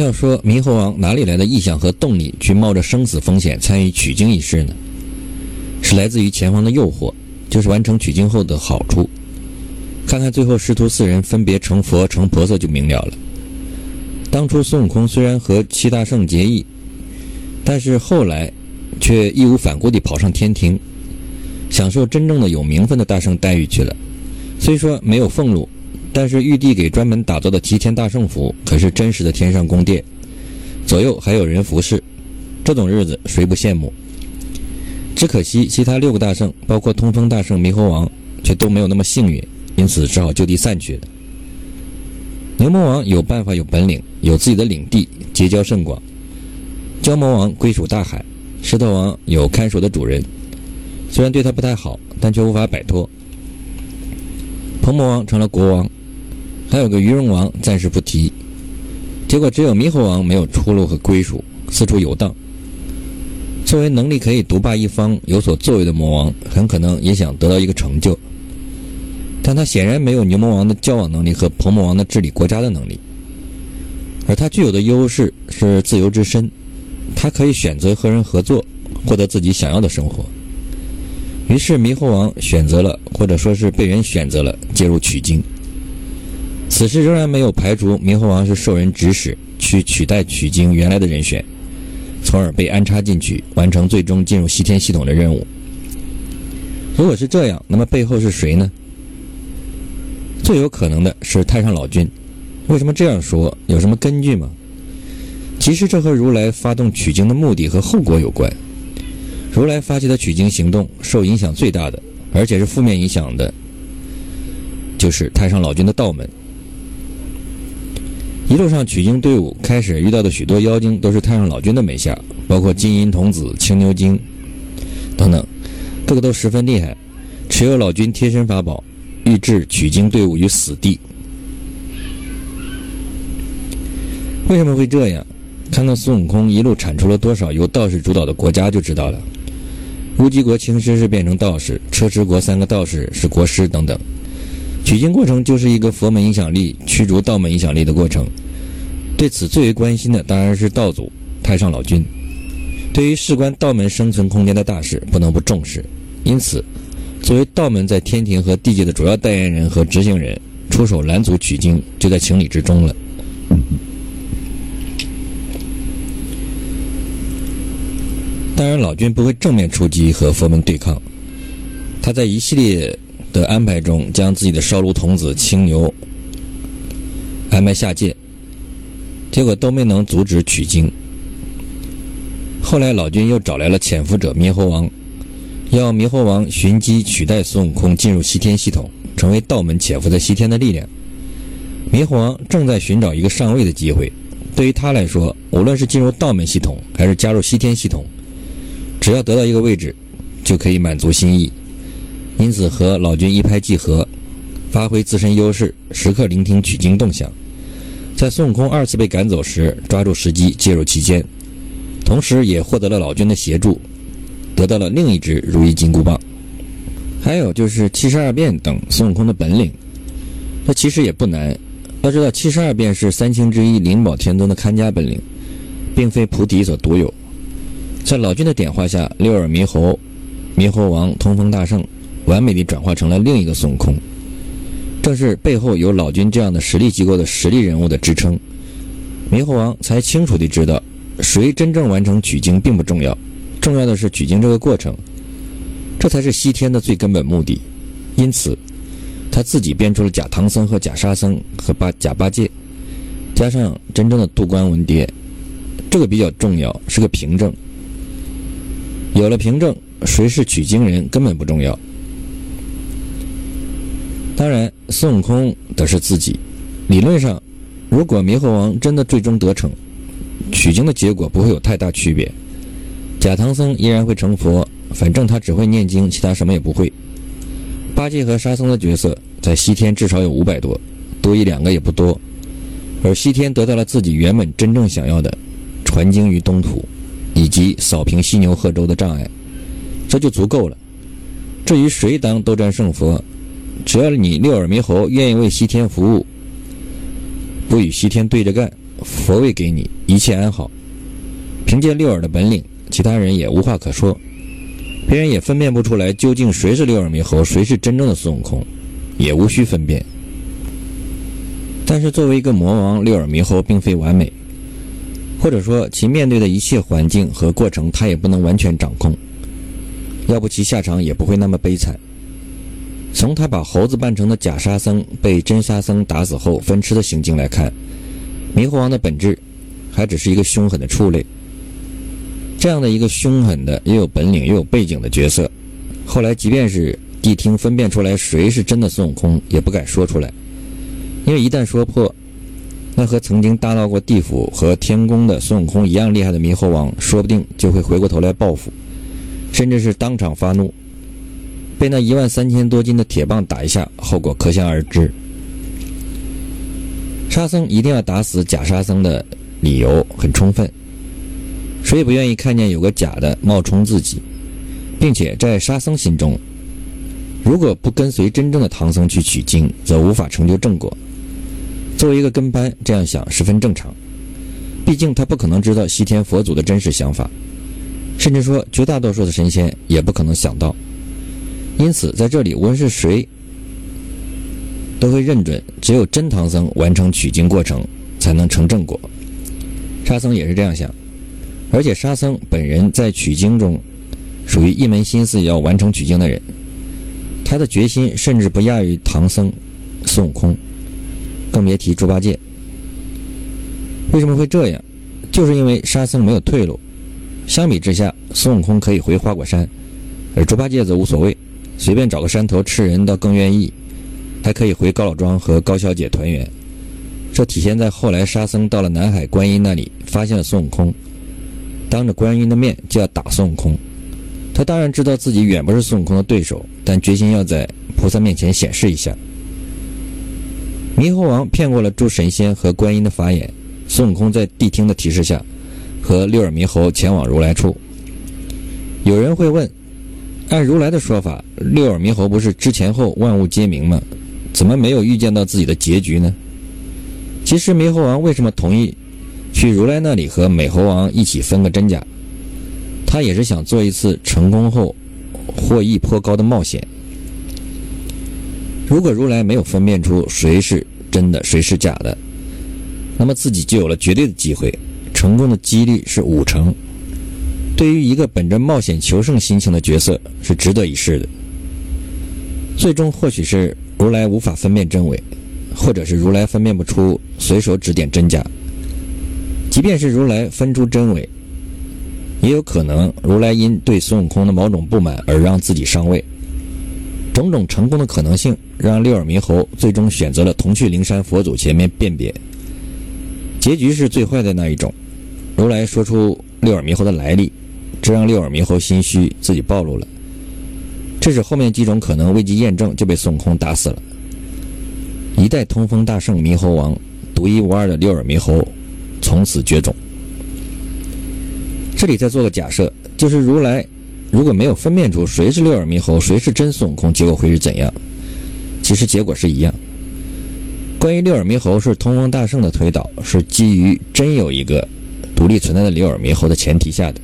要说猕猴王哪里来的意向和动力去冒着生死风险参与取经一事呢？是来自于前方的诱惑，就是完成取经后的好处。看看最后师徒四人分别成佛成菩萨就明了了。当初孙悟空虽然和七大圣结义，但是后来却义无反顾地跑上天庭，享受真正的有名分的大圣待遇去了。虽说没有俸禄。但是玉帝给专门打造的齐天大圣府可是真实的天上宫殿，左右还有人服侍，这种日子谁不羡慕？只可惜其他六个大圣，包括通风大圣、猕猴王，却都没有那么幸运，因此只好就地散去了。牛魔王有办法、有本领，有自己的领地，结交甚广。蛟魔王归属大海，石头王有看守的主人，虽然对他不太好，但却无法摆脱。鹏魔王成了国王。还有个鱼龙王暂时不提，结果只有猕猴王没有出路和归属，四处游荡。作为能力可以独霸一方、有所作为的魔王，很可能也想得到一个成就，但他显然没有牛魔王的交往能力和鹏魔王的治理国家的能力。而他具有的优势是自由之身，他可以选择和人合作，获得自己想要的生活。于是猕猴王选择了，或者说是被人选择了，介入取经。此时仍然没有排除猕猴王是受人指使去取代取经原来的人选，从而被安插进去，完成最终进入西天系统的任务。如果是这样，那么背后是谁呢？最有可能的是太上老君。为什么这样说？有什么根据吗？其实这和如来发动取经的目的和后果有关。如来发起的取经行动，受影响最大的，而且是负面影响的，就是太上老君的道门。一路上取经队伍开始遇到的许多妖精都是太上老君的门下，包括金银童子、青牛精等等，个个都十分厉害，持有老君贴身法宝，欲置取经队伍于死地。为什么会这样？看看孙悟空一路铲除了多少由道士主导的国家就知道了。乌鸡国青狮是变成道士，车迟国三个道士是国师等等。取经过程就是一个佛门影响力驱逐道门影响力的过程，对此最为关心的当然是道祖太上老君。对于事关道门生存空间的大事，不能不重视。因此，作为道门在天庭和地界的主要代言人和执行人，出手拦阻取经就在情理之中了。当然，老君不会正面出击和佛门对抗，他在一系列。的安排中，将自己的烧炉童子青牛安排下界，结果都没能阻止取经。后来老君又找来了潜伏者猕猴王，要猕猴王寻机取代孙悟空进入西天系统，成为道门潜伏在西天的力量。猕猴王正在寻找一个上位的机会，对于他来说，无论是进入道门系统，还是加入西天系统，只要得到一个位置，就可以满足心意。因此，和老君一拍即合，发挥自身优势，时刻聆听取经动向，在孙悟空二次被赶走时，抓住时机介入其间，同时也获得了老君的协助，得到了另一只如意金箍棒。还有就是七十二变等孙悟空的本领，那其实也不难。要知道，七十二变是三清之一灵宝天尊的看家本领，并非菩提所独有。在老君的点化下，六耳猕猴、猕猴王、通风大圣。完美地转化成了另一个孙悟空，正是背后有老君这样的实力机构的实力人物的支撑，猕猴王才清楚地知道，谁真正完成取经并不重要，重要的是取经这个过程，这才是西天的最根本目的。因此，他自己编出了假唐僧和假沙僧和八假八戒，加上真正的渡关文牒，这个比较重要，是个凭证。有了凭证，谁是取经人根本不重要。当然，孙悟空的是自己。理论上，如果猕猴王真的最终得逞，取经的结果不会有太大区别。假唐僧依然会成佛，反正他只会念经，其他什么也不会。八戒和沙僧的角色在西天至少有五百多，多一两个也不多。而西天得到了自己原本真正想要的，传经于东土，以及扫平犀牛贺州的障碍，这就足够了。至于谁当斗战胜佛？只要你六耳猕猴愿意为西天服务，不与西天对着干，佛位给你，一切安好。凭借六耳的本领，其他人也无话可说，别人也分辨不出来究竟谁是六耳猕猴，谁是真正的孙悟空，也无需分辨。但是作为一个魔王，六耳猕猴并非完美，或者说其面对的一切环境和过程，他也不能完全掌控。要不其下场也不会那么悲惨。从他把猴子扮成的假沙僧被真沙僧打死后分吃的行径来看，猕猴王的本质还只是一个凶狠的畜类。这样的一个凶狠的、又有本领又有背景的角色，后来即便是谛听分辨出来谁是真的孙悟空，也不敢说出来，因为一旦说破，那和曾经大闹过地府和天宫的孙悟空一样厉害的猕猴王，说不定就会回过头来报复。甚至是当场发怒，被那一万三千多斤的铁棒打一下，后果可想而知。沙僧一定要打死假沙僧的理由很充分，谁也不愿意看见有个假的冒充自己，并且在沙僧心中，如果不跟随真正的唐僧去取经，则无法成就正果。作为一个跟班，这样想十分正常，毕竟他不可能知道西天佛祖的真实想法。甚至说，绝大多数的神仙也不可能想到。因此，在这里，无论是谁，都会认准，只有真唐僧完成取经过程，才能成正果。沙僧也是这样想，而且沙僧本人在取经中，属于一门心思要完成取经的人，他的决心甚至不亚于唐僧、孙悟空，更别提猪八戒。为什么会这样？就是因为沙僧没有退路。相比之下，孙悟空可以回花果山，而猪八戒则无所谓，随便找个山头吃人倒更愿意，还可以回高老庄和高小姐团圆。这体现在后来沙僧到了南海观音那里，发现了孙悟空，当着观音的面就要打孙悟空。他当然知道自己远不是孙悟空的对手，但决心要在菩萨面前显示一下。猕猴王骗过了诸神仙和观音的法眼，孙悟空在谛听的提示下。和六耳猕猴前往如来处。有人会问：按如来的说法，六耳猕猴不是之前后万物皆明吗？怎么没有预见到自己的结局呢？其实猕猴王为什么同意去如来那里和美猴王一起分个真假？他也是想做一次成功后获益颇高的冒险。如果如来没有分辨出谁是真的，谁是假的，那么自己就有了绝对的机会。成功的几率是五成，对于一个本着冒险求胜心情的角色是值得一试的。最终或许是如来无法分辨真伪，或者是如来分辨不出，随手指点真假。即便是如来分出真伪，也有可能如来因对孙悟空的某种不满而让自己上位。种种成功的可能性，让六耳猕猴最终选择了同去灵山佛祖前面辨别。结局是最坏的那一种。如来说出六耳猕猴的来历，这让六耳猕猴心虚，自己暴露了。这使后面几种可能未及验证就被孙悟空打死了。一代通风大圣猕猴王，独一无二的六耳猕猴，从此绝种。这里再做个假设，就是如来如果没有分辨出谁是六耳猕猴，谁是真孙悟空，结果会是怎样？其实结果是一样。关于六耳猕猴是通风大圣的推导，是基于真有一个。独立存在的六耳猕猴的前提下的。